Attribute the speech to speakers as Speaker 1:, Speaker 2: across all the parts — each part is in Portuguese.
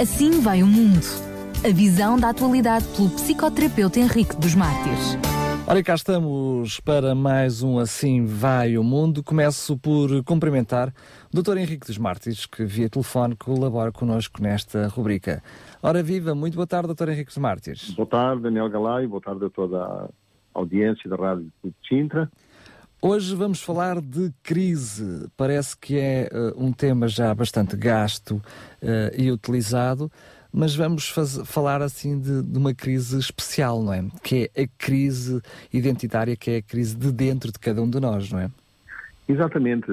Speaker 1: Assim vai o mundo. A visão da atualidade pelo psicoterapeuta Henrique dos Mártires.
Speaker 2: Ora, cá estamos para mais um Assim Vai o Mundo. Começo por cumprimentar o Dr. Henrique dos Mártires, que via telefone colabora connosco nesta rubrica. Ora, viva, muito boa tarde, Dr. Henrique dos Mártires.
Speaker 3: Boa tarde, Daniel Galay, boa tarde a toda a audiência da Rádio de Sintra.
Speaker 2: Hoje vamos falar de crise. Parece que é uh, um tema já bastante gasto uh, e utilizado, mas vamos falar assim de, de, uma crise especial, não é? Que é a crise identitária, que é a crise de dentro de cada um de nós, não é?
Speaker 3: Exatamente.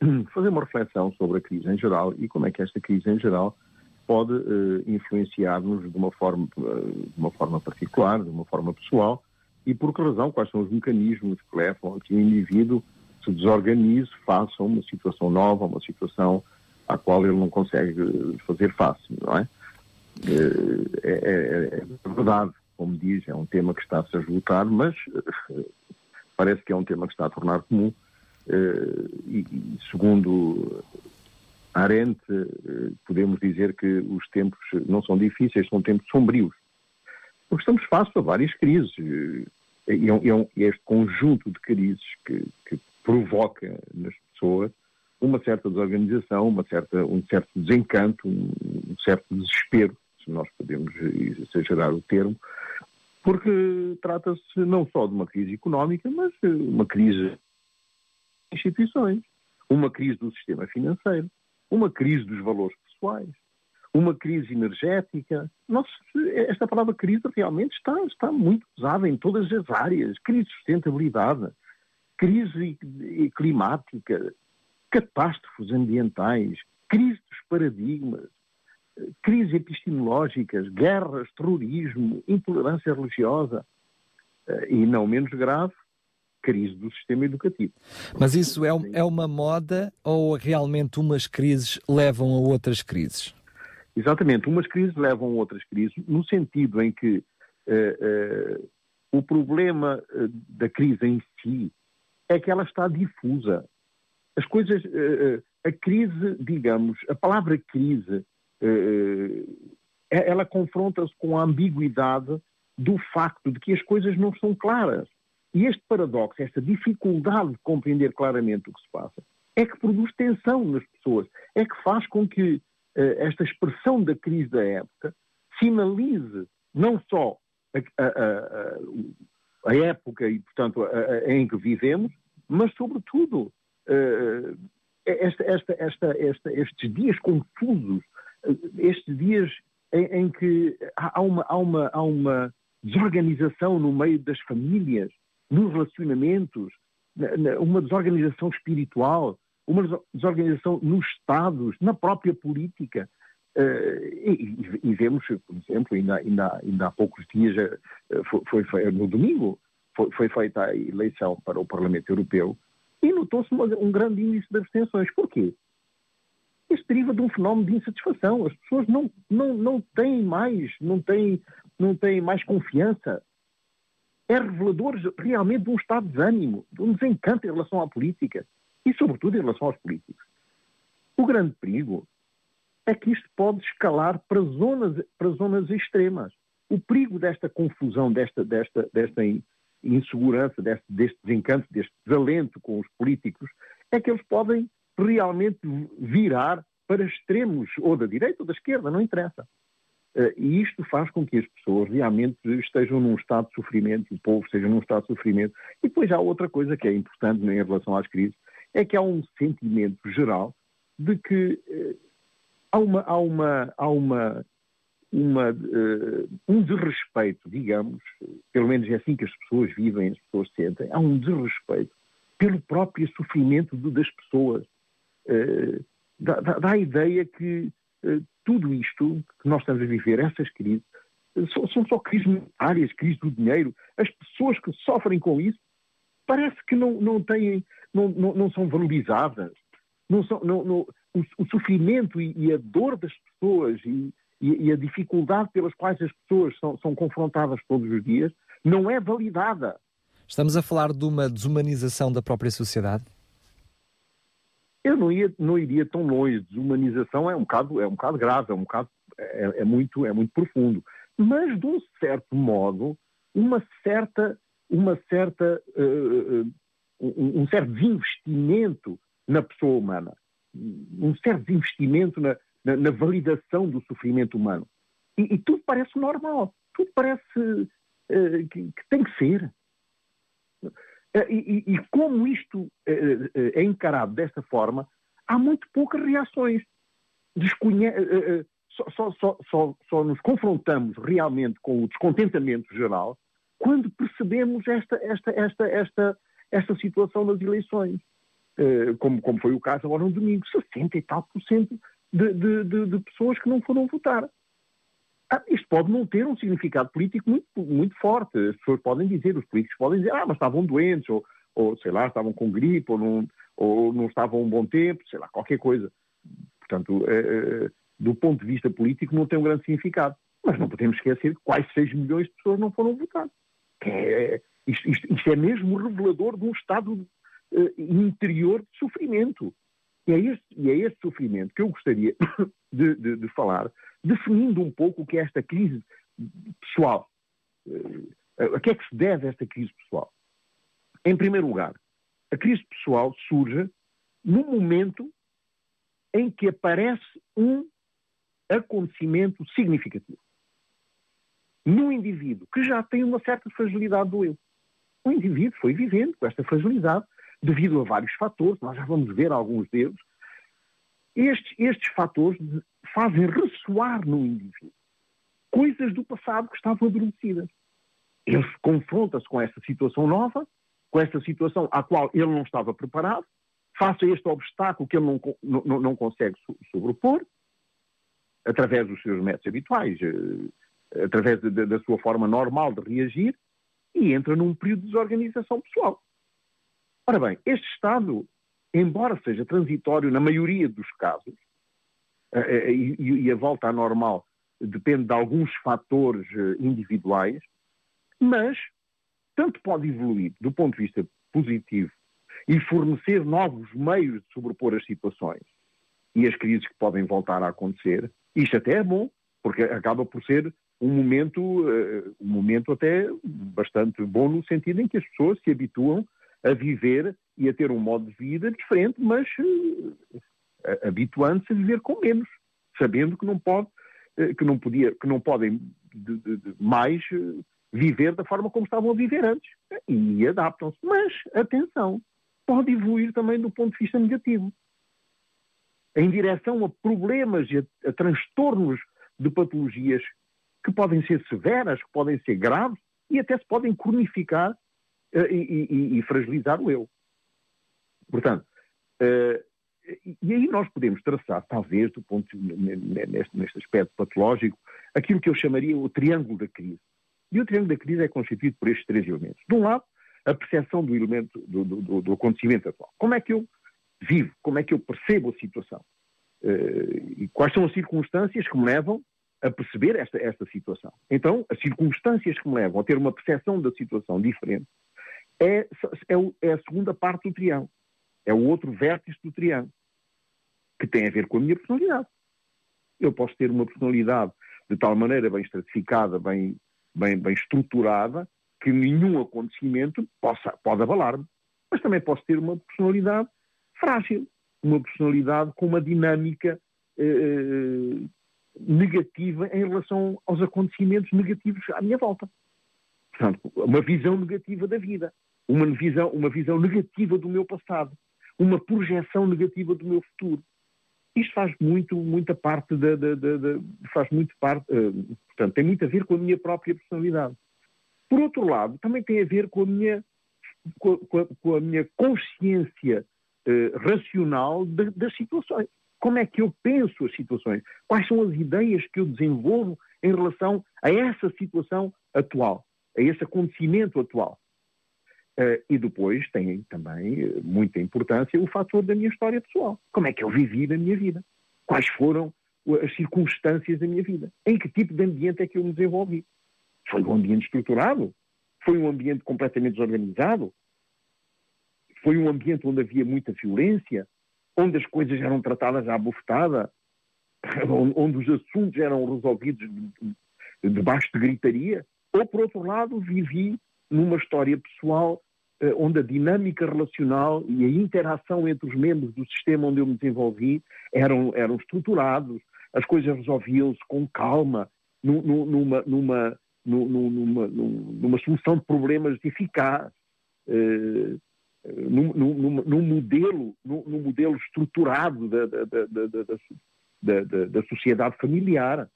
Speaker 3: Fazer uma reflexão sobre a crise em geral e como é que esta crise em geral pode uh, influenciar-nos de uma forma, de uma forma particular, de uma forma pessoal e por que razão, quais são os mecanismos que levam a que o indivíduo se desorganize, faça uma situação nova, uma situação à qual ele não consegue fazer face, não é? Eh, é, é, é verdade, como diz, é um tema que está-se a esgotar, mas eh, parece que é um tema que está a tornar comum eh, e, segundo Arendt, podemos dizer que os tempos não são difíceis, são tempos sombrios porque estamos face a várias crises. E é, este conjunto de crises que, que, provoca nas pessoas uma certa desorganização, uma certa, um certo desencanto, um, um certo desespero, se nós podemos exagerar o termo, porque trata-se não só de uma crise económica, mas uma crise de instituições, uma crise do sistema financeiro, uma crise dos valores pessoais, uma crise energética. Esta palavra crise realmente está, está muito usada em todas as áreas. Crise de sustentabilidade, crise climática, catástrofes ambientais, crise dos paradigmas, crises epistemológicas, guerras, terrorismo, intolerância religiosa eh, e, não menos grave, crise do sistema educativo.
Speaker 2: Mas isso é, é uma moda ou realmente umas crises levam a outras crises?
Speaker 3: Exatamente. Umas crises levam a outras crises, no sentido em que uh, uh, o problema uh, da crise em si é que ela está difusa. As coisas. a crise, digamos, a palavra crise, ela confronta-se com a ambiguidade do facto de que as coisas não são claras. E este paradoxo, esta dificuldade de compreender claramente o que se passa, é que produz tensão nas pessoas, é que faz com que esta expressão da crise da época sinalize não só a, a, a, a época e, portanto, em que vivemos, mas, sobretudo, uh, esta, esta, esta, estes dias confusos, estes dias em, em que há uma, há, uma, há uma desorganização no meio das famílias, nos relacionamentos, uma desorganização espiritual, uma desorganização nos Estados, na própria política. Uh, e, e, vemos, por exemplo, ainda, ainda, ainda há poucos dias, uh, foi, foi, no domingo, foi, foi, feita a eleição para o Parlamento Europeu e notou-se um grande índice de abstenções. Porquê? Isto deriva de um fenómeno de insatisfação. As pessoas não, não, não têm mais, não têm, não têm mais confiança. É revelador realmente de um estado de ânimo, de um desencanto em relação à política e, sobretudo, em relação aos políticos. O grande perigo é que isto pode escalar para zonas, para zonas extremas. O perigo desta confusão, desta, desta, desta insegurança, deste, deste desencanto, deste desalento com os políticos, é que eles podem realmente virar para extremos, ou da direita ou da esquerda, não interessa. Uh, e isto faz com que as pessoas realmente estejam num estado de sofrimento, o povo esteja num estado de sofrimento. E depois há outra coisa que é importante em relação às crises, é que há um sentimento geral de que eh, há uma, há uma, há uma, uma uh, um desrespeito, digamos, pelo menos é assim que as pessoas vivem, as pessoas sentem, há um desrespeito pelo próprio sofrimento de, das pessoas. Uh, dá, dá, a ideia que uh, tudo isto que nós estamos a viver, essas crises, são, são só crises monetárias, crises do dinheiro. As pessoas que sofrem com isso parece que não, não têm não, não, não são valorizadas. Não são, não, não, o, o, sofrimento e, e, a dor das pessoas e, e, e, a dificuldade pelas quais as pessoas são, são confrontadas todos os dias não é validada.
Speaker 2: Estamos a falar de uma desumanização da própria sociedade?
Speaker 3: Eu não, ia, não iria tão longe. Desumanização é um bocado, é um bocado grave, é um bocado é, é, muito, é muito profundo. Mas, de um certo modo, uma certa, uma certa, uh, um, um, certo desinvestimento na pessoa humana, um certo desinvestimento na, na, na validação do sofrimento humano. E, e, tudo parece normal, tudo parece uh, que, que, tem que ser. Uh, e, e, como isto é encarado desta forma, há muito poucas reações. Desconhe só, só, só, só nos confrontamos realmente com o descontentamento geral quando percebemos esta, esta, esta, esta, esta situação das eleições. Uh, como, como foi o caso agora no domingo, 60 e tal por cento de, de, de, de pessoas que não foram votar. Ah, isto pode não ter um significado político muito, muito forte. As pessoas podem dizer, os políticos podem dizer, ah, mas estavam doentes, ou, ou sei lá, estavam com gripe, ou não, ou não estavam um bom tempo, sei lá, qualquer coisa. Portanto, é, do ponto de vista político, não tem um grande significado. Mas não podemos esquecer que quase 6 milhões de pessoas não foram votar. É, isto, isto, isto, é mesmo revelador de um estado uh, interior de sofrimento. E é, este, e é este sofrimento que eu gostaria de, de, de, falar, definindo um pouco o que é esta crise pessoal. Uh, a que é que se deve esta crise pessoal? Em primeiro lugar, a crise pessoal surge no momento em que aparece um acontecimento significativo. Num indivíduo que já tem uma certa fragilidade do eu. O indivíduo foi vivendo com esta fragilidade devido a vários fatores, nós já vamos ver alguns deles. Estes, estes fatores fazem ressoar no indivíduo coisas do passado que estavam adormecidas. Ele confronta-se com esta situação nova, com esta situação à qual ele não estava preparado, face a este obstáculo que ele não, não, não consegue sobrepor, através dos seus métodos habituais, eh, através de, da sua forma normal de reagir, e entra num período de desorganização pessoal. Ora bem, este estado, embora seja transitório na maioria dos casos, eh, eh, e, e a volta à normal depende de alguns fatores individuais, mas tanto pode evoluir do ponto de vista positivo e fornecer novos meios de sobrepor as situações e as crises que podem voltar a acontecer, isto até é bom, porque acaba por ser um momento, uh, um momento até bastante bom no sentido em que as pessoas se habituam a viver e a ter um modo de vida diferente, mas uh, habituando-se a viver com menos, sabendo que não pode, uh, que não podia, que não podem de, de, de mais viver da forma como estavam a viver antes e adaptam-se. Mas atenção, pode evoluir também do ponto de vista negativo em direção a problemas a, a transtornos de patologias que podem ser severas, que podem ser graves e até se podem cronificar uh, e, e, e, fragilizar o eu. Portanto, uh, e aí nós podemos traçar, talvez, do ponto neste, neste aspecto patológico, aquilo que eu chamaria o triângulo da crise. E o triângulo da crise é constituído por estes três elementos. De um lado, a percepção do elemento do, do, do acontecimento atual. Como é que eu vivo, como é que eu percebo a situação. Uh, e quais são as circunstâncias que me levam a perceber esta, esta situação. Então, as circunstâncias que me levam a ter uma percepção da situação diferente é, é, é a segunda parte do triângulo. É o outro vértice do triângulo, que tem a ver com a minha personalidade. Eu posso ter uma personalidade de tal maneira bem estratificada, bem, bem, bem estruturada, que nenhum acontecimento possa, pode abalar-me. Mas também posso ter uma personalidade frágil, uma personalidade com uma dinâmica eh, eh, negativa em relação aos acontecimentos negativos à minha volta. Portanto, uma visão negativa da vida, uma visão, uma visão negativa do meu passado, uma projeção negativa do meu futuro. Isto faz muito, muita parte da, da, da, da faz muito parte, uh, portanto, tem muito a ver com a minha própria personalidade. Por outro lado, também tem a ver com a minha, com a, com a minha consciência eh, racional de, das situações. Como é que eu penso as situações? Quais são as ideias que eu desenvolvo em relação a essa situação atual, a esse acontecimento atual? Uh, e depois tem também uh, muita importância o fator da minha história pessoal. Como é que eu vivi na minha vida? Quais foram as circunstâncias da minha vida? Em que tipo de ambiente é que eu me desenvolvi? Foi um ambiente estruturado? Foi um ambiente completamente desorganizado? Foi um ambiente onde havia muita violência, onde as coisas eram tratadas à bufetada. onde os assuntos eram resolvidos debaixo de gritaria, ou por outro lado vivi numa história pessoal eh, onde a dinâmica relacional e a interação entre os membros do sistema onde eu me desenvolvi eram, eram estruturados, as coisas resolviam-se com calma, numa, numa, numa, numa, solução de problemas eficaz, uh, num, num, modelo, num, modelo estruturado da, da, da, da, da sociedade familiar,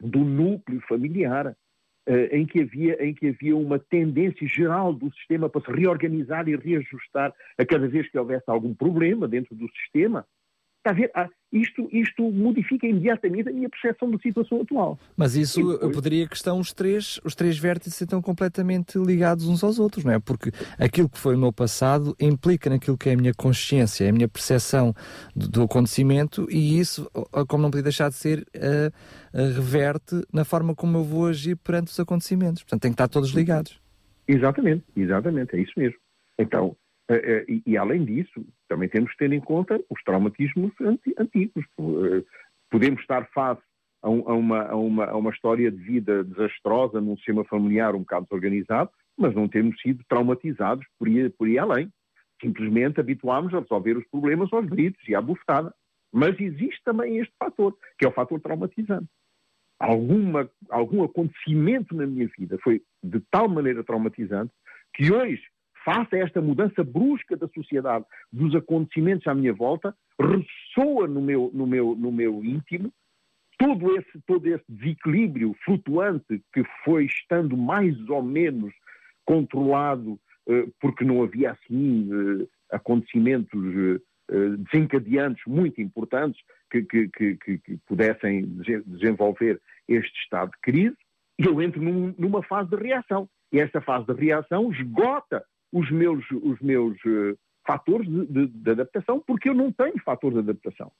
Speaker 3: do núcleo familiar. Uh, em, que havia, em que havia uma tendência geral do sistema para se reorganizar e reajustar a cada vez que houvesse algum problema dentro do sistema. Está a ver? Ah, isto, isto modifica imediatamente a minha percepção da situação atual.
Speaker 2: Mas isso depois... poderia que estão os três, os três vértices estão completamente ligados uns aos outros, não é? Porque aquilo que foi o meu passado implica naquilo que é a minha consciência, a minha percepção do, do acontecimento e isso, como não podia deixar de ser, uh, uh, reverte na forma como eu vou agir perante os acontecimentos. Portanto, tem que estar todos ligados.
Speaker 3: Exatamente, exatamente, é isso mesmo. Então, eh, e, e, além disso, também temos que ter em conta os traumatismos antigos. Eh, podemos estar face a, uma, a, uma, a uma história de vida desastrosa num sistema familiar um bocado desorganizado, mas não temos sido traumatizados por ir, por ir além. Simplesmente habituámos a resolver os problemas aos gritos e à bufetada. Mas existe também este fator, que é o fator traumatizante. Alguma, algum acontecimento na minha vida foi de tal maneira traumatizante que hoje face a esta mudança brusca da sociedade, dos acontecimentos à minha volta, ressoa no meu, no meu, no meu íntimo todo esse, todo esse desequilíbrio flutuante que foi estando mais ou menos controlado eh, porque não havia assim eh, acontecimentos eh, desencadeantes muito importantes que, que, que, que, pudessem desenvolver este estado de crise, e eu entro num, numa fase de reação. E esta fase de reação esgota os meus, os meus uh, fatores de, de, de, adaptação, porque eu não tenho fatores de adaptação.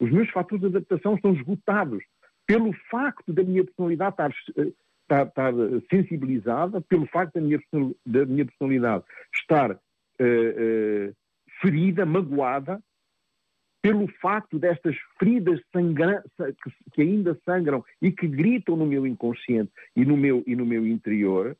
Speaker 3: Os meus fatores de adaptação estão esgotados pelo facto da minha personalidade estar, eh, estar, estar sensibilizada, pelo facto da minha, da minha personalidade estar uh, uh, ferida, magoada, pelo facto destas feridas que, que, ainda sangram e que gritam no meu inconsciente e no meu, e no meu interior,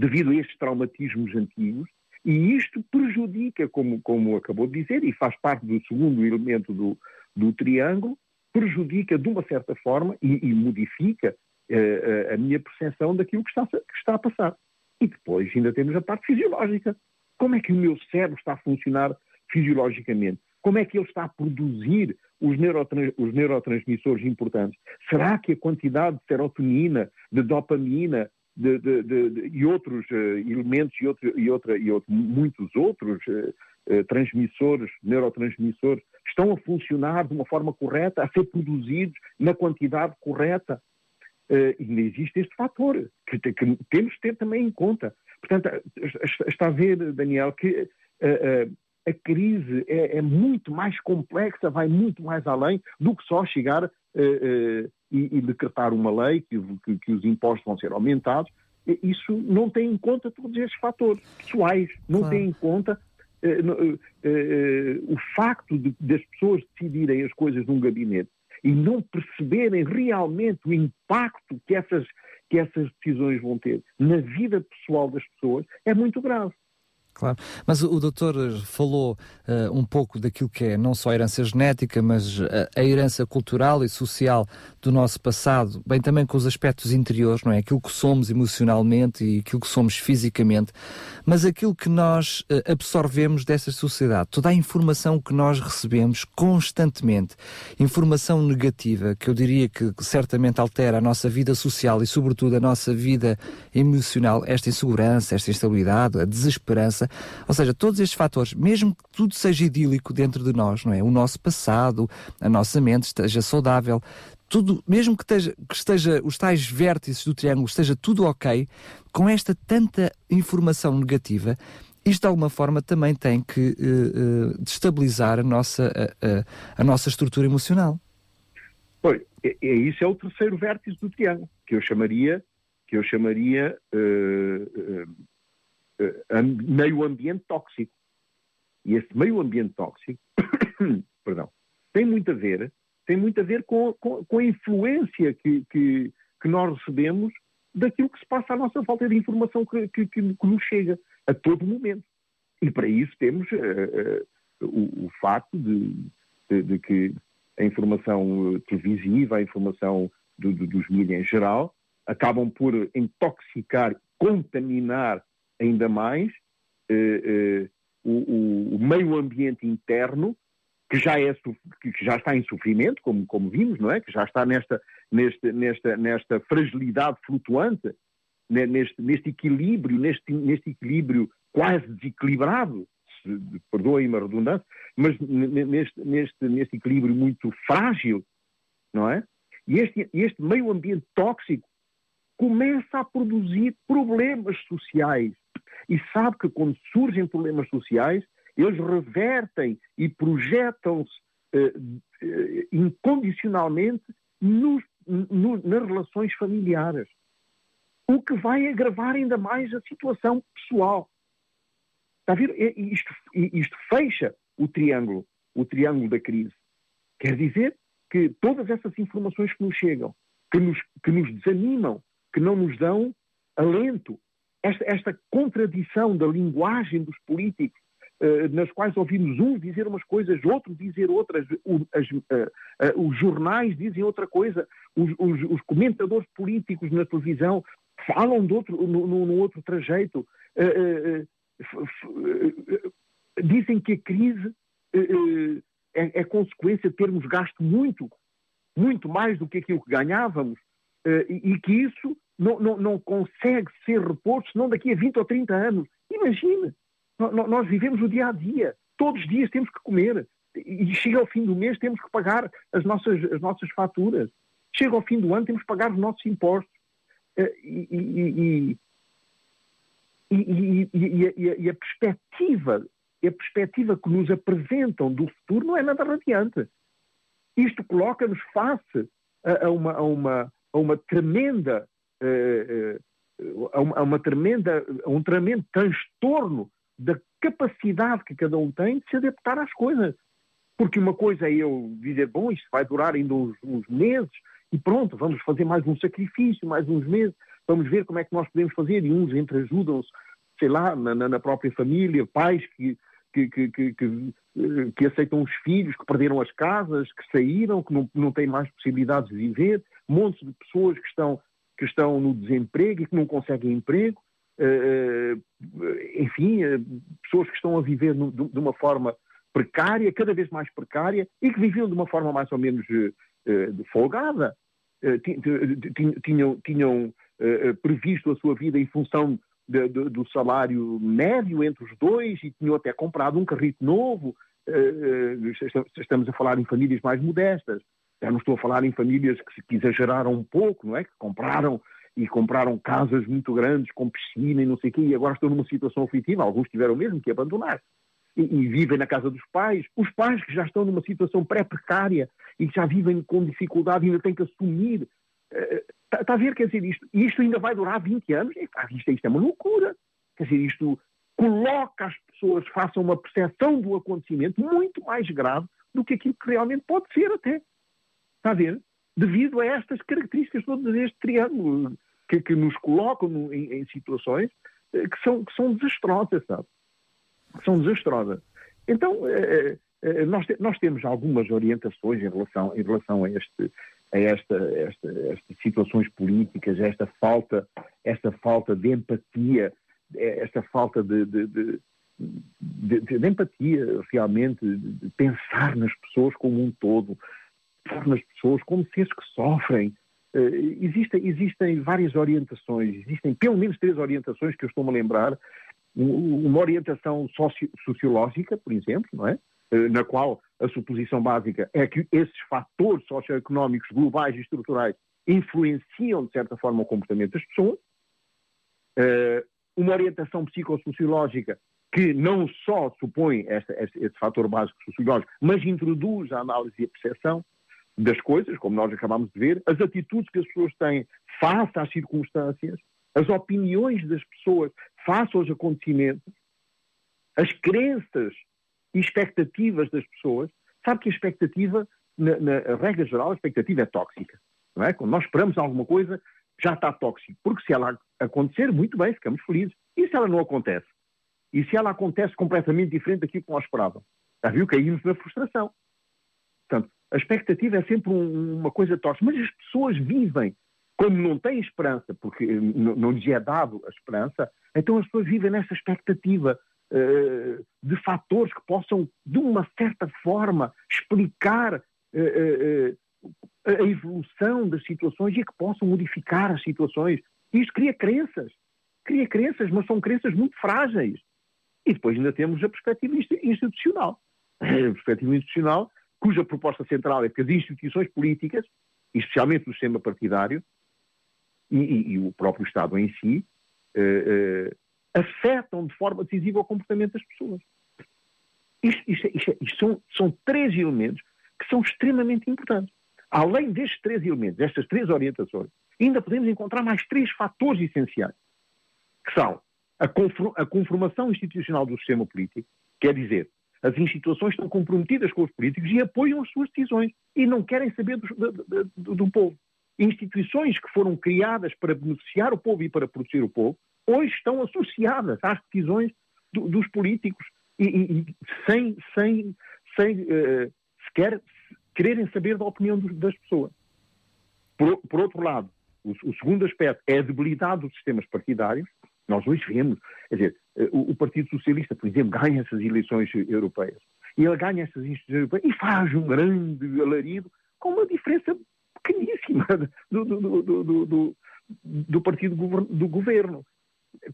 Speaker 3: devido a estes traumatismos antigos, e isto prejudica, como, como acabou de dizer, e faz parte do segundo elemento do, do triângulo, prejudica de uma certa forma e, e modifica uh, a minha percepção daquilo que está, que está a passar. E depois ainda temos a parte fisiológica. Como é que o meu cérebro está a funcionar fisiologicamente? Como é que ele está a produzir os, neurotrans, os neurotransmissores importantes? Será que a quantidade de serotonina, de dopamina, de, de, de, e outros uh, elementos e, outro, e, outra, e outro, muitos outros uh, uh, transmissores, neurotransmissores, estão a funcionar de uma forma correta, a ser produzidos na quantidade correta. ainda existe este fator que, que, temos de ter também em conta. Portanto, está a ver, Daniel, que a crise é, é, muito mais complexa, vai muito mais além do que só chegar uh, uh, e, e, decretar uma lei que, que, que, os impostos vão ser aumentados, isso não tem em conta todos estes fatores pessoais, não claro. tem em conta uh, o facto de, das pessoas decidirem as coisas num gabinete e não perceberem realmente o impacto que essas, que essas decisões vão ter na vida pessoal das pessoas é muito grave.
Speaker 2: Claro, mas o, doutor falou uh, um pouco daquilo que é não só a herança genética, mas a, eh, a, herança cultural e social do nosso passado, bem também com os aspectos interiores, não é? Aquilo que somos emocionalmente e aquilo que somos fisicamente, mas aquilo que nós uh, absorvemos dessa sociedade, toda a informação que nós recebemos constantemente, informação negativa, que eu diria que certamente altera a nossa vida social e, sobretudo, a nossa vida emocional, esta insegurança, esta instabilidade, a desesperança ou seja, todos estes fatores, mesmo que tudo seja idílico dentro de nós, não é? O nosso passado, a nossa mente esteja saudável, tudo, mesmo que esteja, que esteja os tais vértices do triângulo, esteja tudo ok, com esta tanta informação negativa, isto de alguma forma também tem que uh, uh, destabilizar a nossa, uh, a nossa estrutura emocional.
Speaker 3: Pois, é, é, isso é o terceiro vértice do triângulo, que eu chamaria, que eu chamaria uh, meio ambiente tóxico. E esse meio ambiente tóxico, perdão, tem muito a ver, tem muito a ver com, com, com a influência que, que, que, nós recebemos daquilo que se passa à nossa falta de informação que, que, que nos chega a todo momento. E para isso temos uh, uh, o, o, facto de, de, de, que a informação televisiva, a informação do, do, dos mídias em geral, acabam por intoxicar, contaminar ainda mais uh, o, o, meio ambiente interno, que já, é, que já está em sofrimento, como, como vimos, não é? Que já está nesta, nesta, nesta, nesta fragilidade flutuante, neste, neste equilíbrio, neste, neste equilíbrio quase desequilibrado, perdoem-me a redundância, mas neste, neste, neste equilíbrio muito frágil, não é? E este, este meio ambiente tóxico começa a produzir problemas sociais. E sabe que quando surgem problemas sociais, eles revertem e projetam-se eh, eh, incondicionalmente nos, no, nas relações familiares. O que vai agravar ainda mais a situação pessoal. Está a ver? Isto, isto fecha o triângulo, o triângulo da crise. Quer dizer que todas essas informações que nos chegam, que nos, que nos desanimam, que não nos dão alento, esta, esta contradição da linguagem dos políticos, uh, nas quais ouvimos uns dizer umas coisas, outros dizer outras, as, uh, uh, os jornais dizem outra coisa, os, os, os, comentadores políticos na televisão falam de outro, no outro trajeito, dizem que a crise é, é, consequência de termos gasto muito, muito mais do que aquilo que ganhávamos, e, que isso não, não, não, consegue ser reposto senão daqui a 20 ou 30 anos. Imagine, nós vivemos o dia a dia, todos os dias temos que comer, e chega ao fim do mês temos que pagar as nossas, as nossas faturas, chega ao fim do ano temos que pagar os nossos impostos. Uh, e, e, e, a perspectiva e a perspectiva que nos apresentam do futuro não é nada radiante. Isto coloca-nos face a, a, uma, a, uma, a uma tremenda uh, uh, a uma tremenda a um tremendo transtorno da capacidade que cada um tem de se adaptar às coisas. Porque uma coisa é eu dizer, bom, isto vai durar ainda uns, uns meses e pronto, vamos fazer mais um sacrifício, mais uns meses, vamos ver como é que nós podemos fazer e uns entreajudam-se sei lá, na, na, própria família, pais que, que, que, que, que, aceitam os filhos, que perderam as casas, que saíram, que não, não têm mais possibilidades de viver, montes de pessoas que estão, que estão no desemprego e que não conseguem emprego, uh, enfim, uh, pessoas que estão a viver de, uma forma precária, cada vez mais precária, e que viviam de uma forma mais ou menos folgada. tinham, tinham previsto a sua vida em função do salário médio entre os dois e tinham até comprado um carrito novo. Estamos a falar em famílias mais modestas. Já não estou a falar em famílias que, que exageraram um pouco, não é? Que compraram e compraram casas muito grandes com piscina e não sei o quê, e agora estão numa situação aflitiva. Alguns tiveram mesmo que abandonar. E, e, vivem na casa dos pais. Os pais que já estão numa situação pré-precária e que já vivem com dificuldade ainda têm que assumir Está, está a ver, quer dizer, isto, isto ainda vai durar 20 anos? Isto, isto é uma loucura. Quer dizer, isto coloca as pessoas, façam uma percepção do acontecimento muito mais grave do que aquilo que realmente pode ser até. Está a ver? Devido a estas características todas deste triângulo, que, que nos colocam no, em, em, situações eh, que são, que são desastrosas, sabe? Que são desastrosas. Então, eh, eh, nós, te, nós temos algumas orientações em relação, em relação a este, a esta, esta, estas situações políticas, a esta falta, esta falta de empatia, esta falta de, de, de, de empatia realmente, de, pensar nas pessoas como um todo, pensar nas pessoas como seres que sofrem. Uh, existem, existem várias orientações, existem pelo menos três orientações que eu estou-me a lembrar. Uma orientação socio sociológica, por exemplo, não é? Eh, na qual a suposição básica é que esses fatores socioeconómicos globais e estruturais influenciam, de certa forma, o comportamento das pessoas. Eh, uma orientação psicossociológica que não só supõe este, este, este fator básico sociológico, mas introduz a análise e a percepção das coisas, como nós acabamos de ver, as atitudes que as pessoas têm face às circunstâncias, as opiniões das pessoas face aos acontecimentos, as crenças e expectativas das pessoas, sabe que a expectativa na, na regra geral, a expectativa é tóxica. Não é? Quando nós esperamos alguma coisa, já está tóxico. Porque se ela acontecer, muito bem, ficamos felizes. E se ela não acontece? E se ela acontece completamente diferente daquilo que nós esperávamos? Já viu? Caímos na frustração. Portanto, a expectativa é sempre um, uma coisa tóxica. Mas as pessoas vivem como não têm esperança, porque não lhes é dado a esperança, então as pessoas vivem nessa expectativa uh, de fatores que possam, de uma certa forma, explicar uh, uh, a evolução das situações e que possam modificar as situações. Isto cria crenças. Cria crenças, mas são crenças muito frágeis. E depois ainda temos a perspectiva institucional. A perspectiva institucional, cuja proposta central é que as instituições políticas, especialmente o sistema partidário, e, e, e o próprio Estado em si, uh, uh, afetam de forma decisiva o comportamento das pessoas. Isto, isto, isto, isto são, são, três elementos que são extremamente importantes. Além destes três elementos, destas três orientações, ainda podemos encontrar mais três fatores essenciais, que são a, a conformação institucional do sistema político, quer dizer, as instituições estão comprometidas com os políticos e apoiam as suas decisões e não querem saber do, do, do, do povo instituições que foram criadas para beneficiar o povo e para proteger o povo, hoje estão associadas às decisões do, dos políticos e, e, sem, sem, sem uh, sequer quererem saber da opinião dos, das pessoas. Por, por outro lado, o, o, segundo aspecto é a debilidade dos sistemas partidários. Nós hoje vemos, quer dizer, o, o, Partido Socialista, por exemplo, ganha essas eleições europeias. E ele ganha essas eleições europeias e faz um grande alarido com uma diferença pequeníssima do, do, do, do, do partido do governo.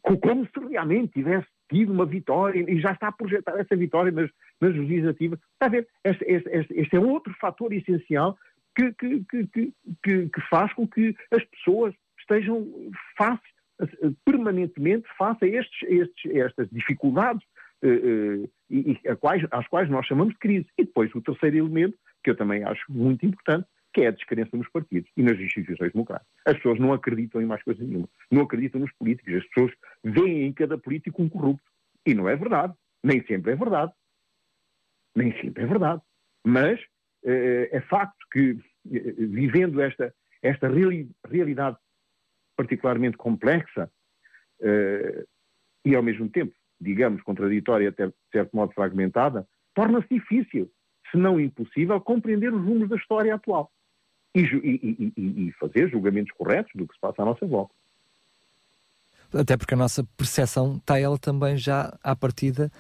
Speaker 3: Como se realmente tivesse tido uma vitória e já está a projetar essa vitória nas, nas legislativas. Está a ver? Este, este, este, é outro fator essencial que, que, que, que faz com que as pessoas estejam face, permanentemente face a estes, estes, estas dificuldades uh, uh, e, quais, às quais nós chamamos de crise. E depois o terceiro elemento, que eu também acho muito importante, que é a descrença nos partidos e nas instituições democráticas. As pessoas não acreditam em mais coisa nenhuma. Não acreditam nos políticos. As pessoas veem em cada político um corrupto. E não é verdade. Nem sempre é verdade. Nem sempre é verdade. Mas é, é facto que, eh, vivendo esta, esta reali realidade particularmente complexa é, e, ao mesmo tempo, digamos, contraditória, até de certo modo fragmentada, torna-se difícil, se não impossível, compreender os rumos da história atual e, e, e, e fazer julgamentos corretos do que se passa à nossa volta.
Speaker 2: Até porque a nossa percepção está ela também já à partida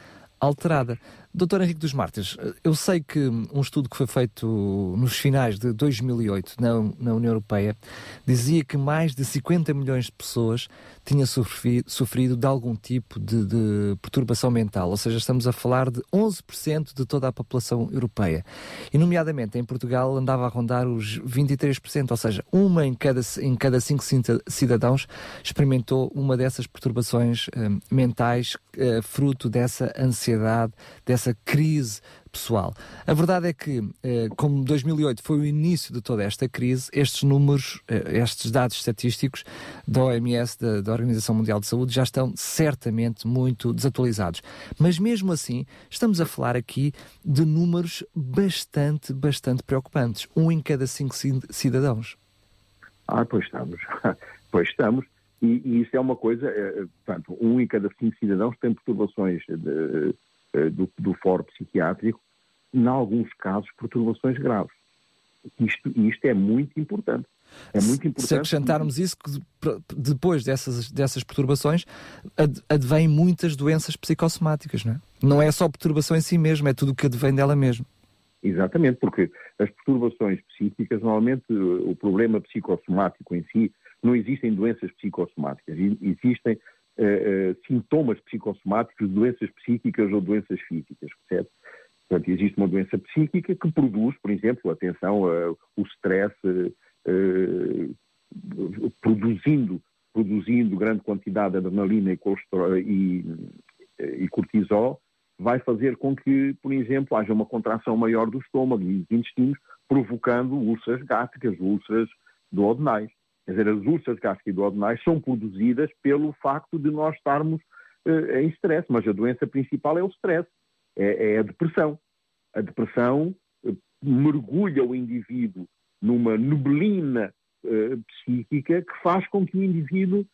Speaker 2: alterada. Doutor Henrique dos Mártires, eu sei que um estudo que foi feito nos finais de 2008 na, na União Europeia dizia que mais de 50 milhões de pessoas tinham sofrido, sofrido de algum tipo de, de, perturbação mental, ou seja, estamos a falar de 11% de toda a população europeia. E, nomeadamente, em Portugal andava a rondar os 23%, ou seja, uma em cada, em cada cinco cidadãos experimentou uma dessas perturbações eh, mentais, eh, fruto dessa ansiedade, dessa essa crise pessoal. A verdade é que, eh, como 2008 foi o início de toda esta crise, estes números, eh, estes dados estatísticos da OMS, da, da, Organização Mundial de Saúde, já estão certamente muito desatualizados. Mas mesmo assim, estamos a falar aqui de números bastante, bastante preocupantes. Um em cada cinco cidadãos.
Speaker 3: Ah, pois estamos. pois estamos. E, e, isso é uma coisa, é, portanto, um em cada cinco cidadãos tem perturbações de, eh, do, do foro psiquiátrico, em alguns casos, perturbações graves. Isto, isto é muito importante. É muito importante.
Speaker 2: Se acrescentarmos isso, que depois dessas, dessas perturbações advêm muitas doenças psicossomáticas, não é? Não é só perturbação em si mesmo, é tudo o que advém dela mesmo.
Speaker 3: Exatamente, porque as perturbações psíquicas, normalmente o problema psicossomático em si, não existem doenças psicossomáticas, existem sintomas psicossomáticos doenças psíquicas ou doenças físicas, percebe? Portanto, existe uma doença psíquica que produz, por exemplo, atenção, uh, o stress, produzindo, produzindo grande quantidade de adrenalina e, e, e cortisol, vai fazer com que, por exemplo, haja uma contração maior do estômago e dos intestinos, provocando úlceras gástricas, úlceras duodenais. Quer dizer, as úlceras gástricas e duodenais são produzidas pelo facto de nós estarmos uh, em stress, mas a doença principal é o stress, é, é a depressão. A depressão uh, mergulha o indivíduo numa neblina uh, psíquica que faz com que o indivíduo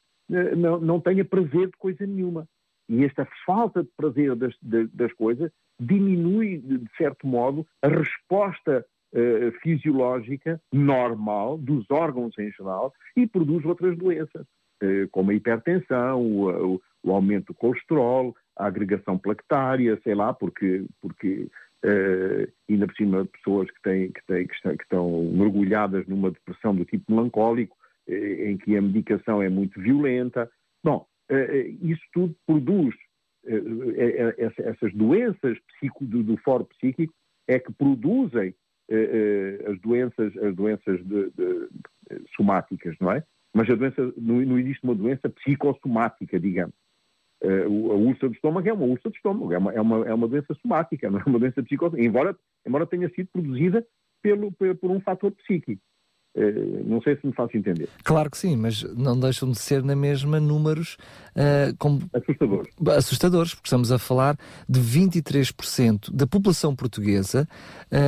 Speaker 3: não, não tenha prazer de coisa nenhuma. E esta falta de prazer das, das coisas diminui, de certo modo, a resposta uh, fisiológica normal dos órgãos em geral e produz outras doenças, uh, como a hipertensão, o, o, aumento do colesterol, a agregação plaquetária, sei lá, porque, porque uh, ainda por cima pessoas que, têm, que, têm, que, estão, que estão mergulhadas numa depressão do tipo melancólico, em que a medicação é muito violenta. Bom, isso tudo produz essas doenças do, do foro psíquico é que produzem eh, eh, as doenças, as doenças de, de, de, somáticas, não é? Mas a doença, não, existe uma doença psicossomática, digamos. A úlcera do estômago é uma úlcera do estômago, é uma, é uma, é uma doença somática, não é uma doença psicossomática, embora, embora tenha sido produzida pelo, por um fator psíquico. Uh, não sei se me faço entender.
Speaker 2: Claro que sim, mas não deixam de ser na mesma números uh,
Speaker 3: assustadores.
Speaker 2: assustadores, porque estamos a falar de 23% da população portuguesa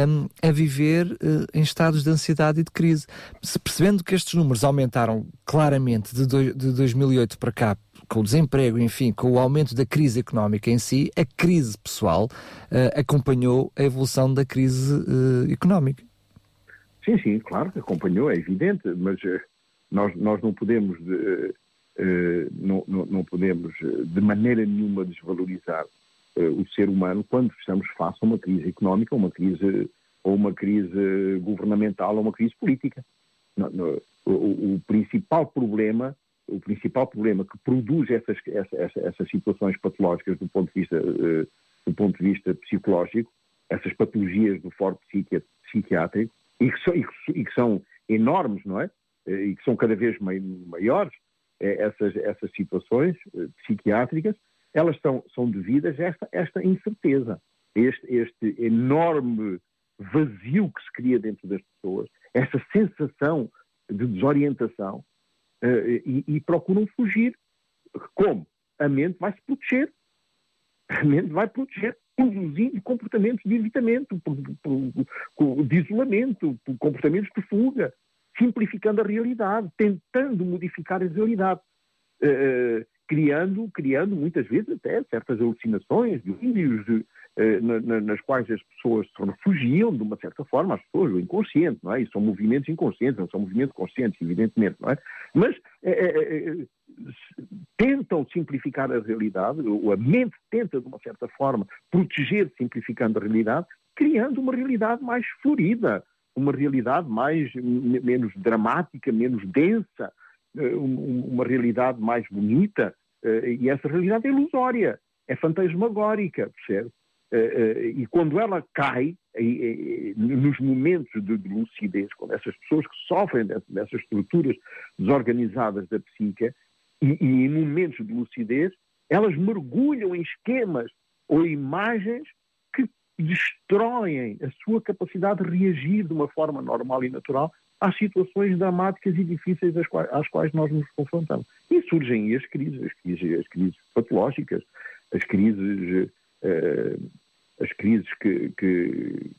Speaker 2: um, a viver uh, em estados de ansiedade e de crise. Se percebendo que estes números aumentaram claramente de, do, de 2008 para cá, com o desemprego, enfim, com o aumento da crise económica em si, a crise pessoal acompanhou a evolução da crise económica.
Speaker 3: Sim, sim, claro, acompanhou, é evidente, mas uh, nós, nós não podemos, uh, uh, não, não, não, podemos de maneira nenhuma desvalorizar o ser humano quando estamos face a uma crise económica, uma crise, ou uma crise governamental, ou uma crise política. No, o, o, principal problema, o principal problema que produz essas, essas, essas situações patológicas do ponto de vista, do ponto de vista psicológico, essas patologias do foro psiquiátrico, e que são, e que, são enormes, não é? Eh, e que são cada vez maiores, eh, essas, essas situações eh, psiquiátricas, elas são, são devidas a esta, esta incerteza, este, este enorme vazio que se cria dentro das pessoas, essa sensação de desorientação, e, e procuram fugir. Como? A mente vai se proteger. A mente vai proteger produzindo comportamentos de evitamento, de isolamento, comportamentos de fuga, simplificando a realidade, tentando modificar a realidade, uh, criando, criando muitas vezes até certas alucinações, delírios, uh, na, nas quais as pessoas se refugiam de uma certa forma, as pessoas, o inconsciente, não é? E são movimentos inconscientes, não são movimentos conscientes, evidentemente, não é? Mas tentam simplificar a realidade, ou a mente tenta, de uma certa forma, proteger simplificando a realidade, criando uma realidade mais florida, uma realidade mais, menos dramática, menos densa, eh, uma realidade mais bonita, eh, e essa realidade é ilusória, é fantasmagórica, percebe? Eh, e quando ela cai, nos momentos de lucidez, quando essas pessoas que sofrem dessas estruturas desorganizadas da psique, e, e em momentos de lucidez, elas mergulham em esquemas ou imagens que destroem a sua capacidade de reagir de uma forma normal e natural às situações dramáticas e difíceis às quais, às quais nós nos confrontamos. E surgem as crises, as crises, as crises patológicas, as crises, uh, as crises que, que,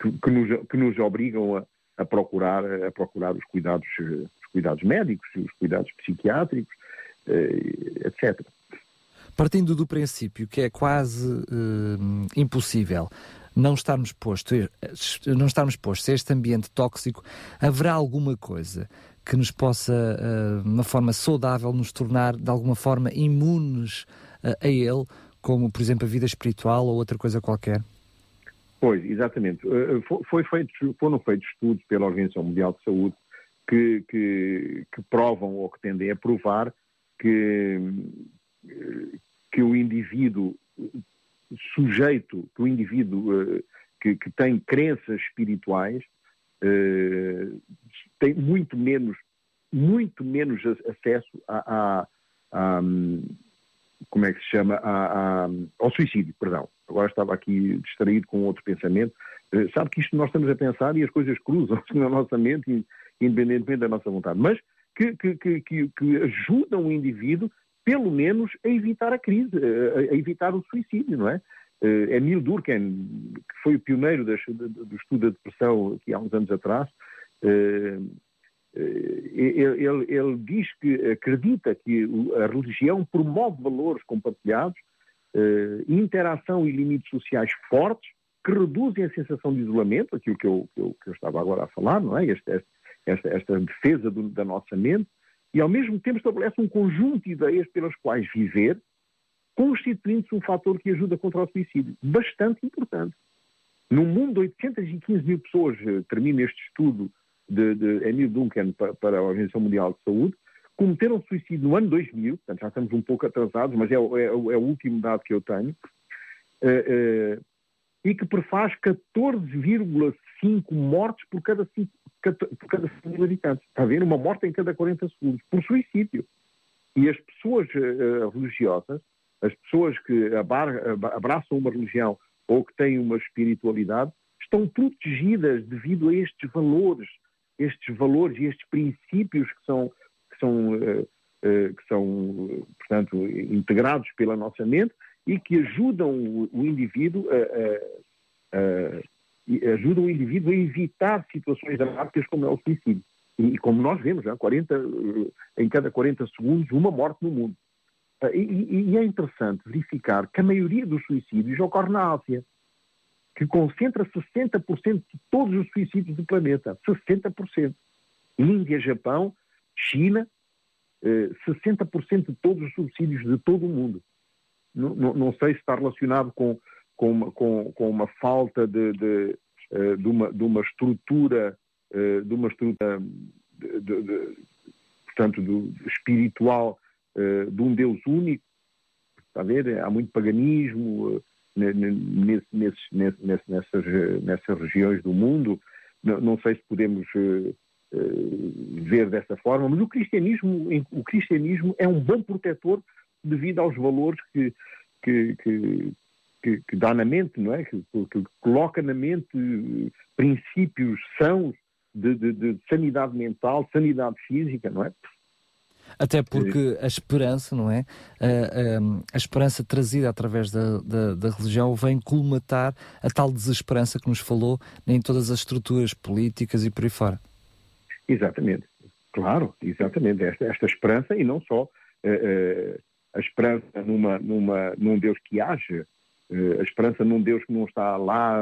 Speaker 3: que, que, nos, que nos obrigam a, a, procurar, a procurar os cuidados, os cuidados médicos, os cuidados psiquiátricos, etc.
Speaker 2: Partindo do princípio que é quase uh, impossível não estarmos postos, não estarmos postos a este ambiente tóxico, haverá alguma coisa que nos possa, uh, de uma forma saudável, nos tornar de alguma forma imunes uh, a ele, como por exemplo a vida espiritual ou outra coisa qualquer?
Speaker 3: Pois, exatamente. Foi feito, foram feitos estudos pela Organização Mundial de Saúde que, que, que provam ou que tendem a provar que, que o indivíduo sujeito, que o indivíduo uh, que, que, tem crenças espirituais uh, tem muito menos, muito menos acesso a, a, a como é que se chama, a, ao suicídio, perdão. Agora estava aqui distraído com outro pensamento. Uh, sabe que isto nós estamos a pensar e as coisas cruzam-se na nossa mente, independentemente da nossa vontade. Mas que, que, que, que, ajudam o indivíduo, pelo menos, a evitar a crise, a, a evitar o suicídio, não é? Uh, Emil Durkheim, que foi o pioneiro das, do, do, estudo da depressão aqui há uns anos atrás, uh, ele, ele, ele, diz que acredita que a religião promove valores compartilhados, interação e limites sociais fortes, que reduzem a sensação de isolamento, aquilo que eu, que eu, que eu estava agora a falar, não é? Esta, esta, esta defesa do, da nossa mente, e ao mesmo tempo estabelece um conjunto de ideias pelas quais viver, constituindo-se um fator que ajuda contra o suicídio. Bastante importante. Num mundo de 815 mil pessoas, eh, termina este estudo de, de Emil Duncan para, para, a Organização Mundial de Saúde, cometeram suicídio no ano 2000, portanto já estamos um pouco atrasados, mas é, é, é o último dado que eu tenho, uh, uh, e que prefaz 14,5 mortes por cada 5 por cada 5 mil habitantes. Está a ver? Uma morte em cada 40 segundos, por suicídio. E as pessoas uh, religiosas, as pessoas que abraçam uma religião ou que têm uma espiritualidade, estão protegidas devido a estes valores, estes valores e estes princípios que são, que são, uh, uh, que são portanto, integrados pela nossa mente e que ajudam o, o indivíduo a, a, a, ajudam o indivíduo a evitar situações dramáticas como é o suicídio. E, como nós vemos, já, 40, em cada 40 segundos, uma morte no mundo. Ah, e, e, é interessante verificar que a maioria dos suicídios ocorre na Ásia, que concentra 60% de todos os suicídios do planeta. 60%. Índia, Japão, China, 60% eh, de todos os suicídios de todo o mundo não, não, sei se está relacionado com, com, uma, com, com uma falta de, de, eh, de, uma, de uma estrutura, eh, de uma estrutura de, de, portanto, do, espiritual eh, de um Deus único. Está a ver? Há muito paganismo nesses, nesses, nessas, nessas regiões do mundo. Não, não sei se podemos ver dessa forma, mas o cristianismo, o cristianismo é um bom protetor devido aos valores que, que, que, que, que dá na mente, não é? Que, que, coloca na mente princípios sãos de, de, de sanidade mental, sanidade física, não é?
Speaker 2: Até porque a esperança, não é? A, a, a esperança trazida através da, da, da, religião vem colmatar a tal desesperança que nos falou em todas as estruturas políticas e por aí fora.
Speaker 3: Exatamente. Claro, exatamente. Esta, esta esperança e não só. Uh, uh, a esperança numa, numa, num Deus que age, eh, a esperança num Deus que não está lá,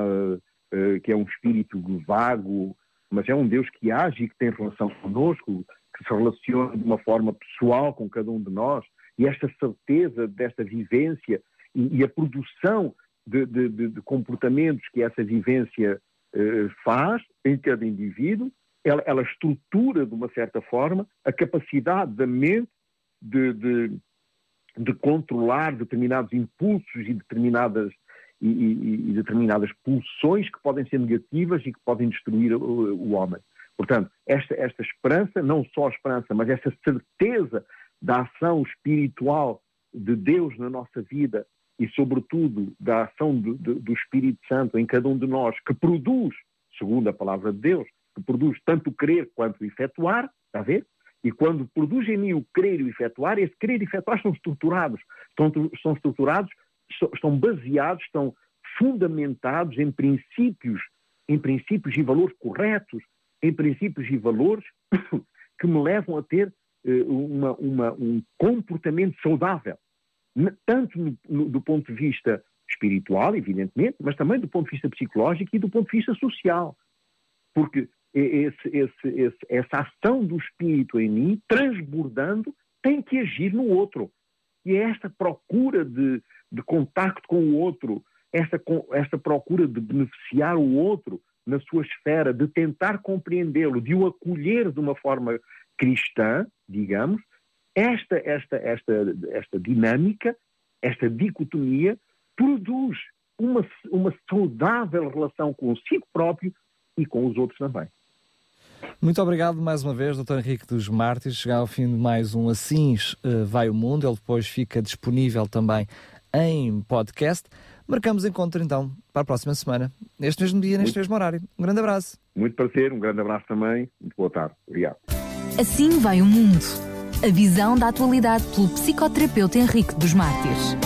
Speaker 3: eh, que é um espírito vago, mas é um Deus que age e que tem relação conosco, que se relaciona de uma forma pessoal com cada um de nós, e esta certeza desta vivência e, e a produção de, de, de, comportamentos que essa vivência eh, faz em cada indivíduo, ela, ela, estrutura de uma certa forma a capacidade da mente de, de, de controlar determinados impulsos e determinadas, e, e, e, determinadas pulsões que podem ser negativas e que podem destruir o, o homem. Portanto, esta, esta esperança, não só a esperança, mas essa certeza da ação espiritual de Deus na nossa vida e, sobretudo, da ação do, do, Espírito Santo em cada um de nós, que produz, segundo a palavra de Deus, que produz tanto o querer quanto efetuar, está a ver? E quando produz em mim o querer e o efetuar, esse querer e efetuar estão estruturados. Estão, estruturados, estão baseados, estão fundamentados em princípios, em princípios e valores corretos, em princípios e valores que me levam a ter uh, uma, uma, um comportamento saudável. Tanto no, no, do ponto de vista espiritual, evidentemente, mas também do ponto de vista psicológico e do ponto de vista social. Porque esse, esse, esse, essa ação do espírito em mim, transbordando, tem que agir no outro. E é esta procura de, de contacto com o outro, esta, esta procura de beneficiar o outro na sua esfera, de tentar compreendê-lo, de o acolher de uma forma cristã, digamos, esta, esta, esta, esta dinâmica, esta dicotomia, produz uma, uma saudável relação consigo próprio e com os outros também.
Speaker 2: Muito obrigado mais uma vez, Dr. Henrique dos Mártires. Chegar ao fim de mais um Assim uh, Vai o Mundo. Ele depois fica disponível também em podcast. Marcamos encontro então para a próxima semana, neste mesmo dia, neste mesmo horário. Um grande abraço.
Speaker 3: Muito prazer, um grande abraço também. Muito boa tarde. Obrigado.
Speaker 1: Assim vai o mundo. A visão da atualidade pelo psicoterapeuta Henrique dos Mártires.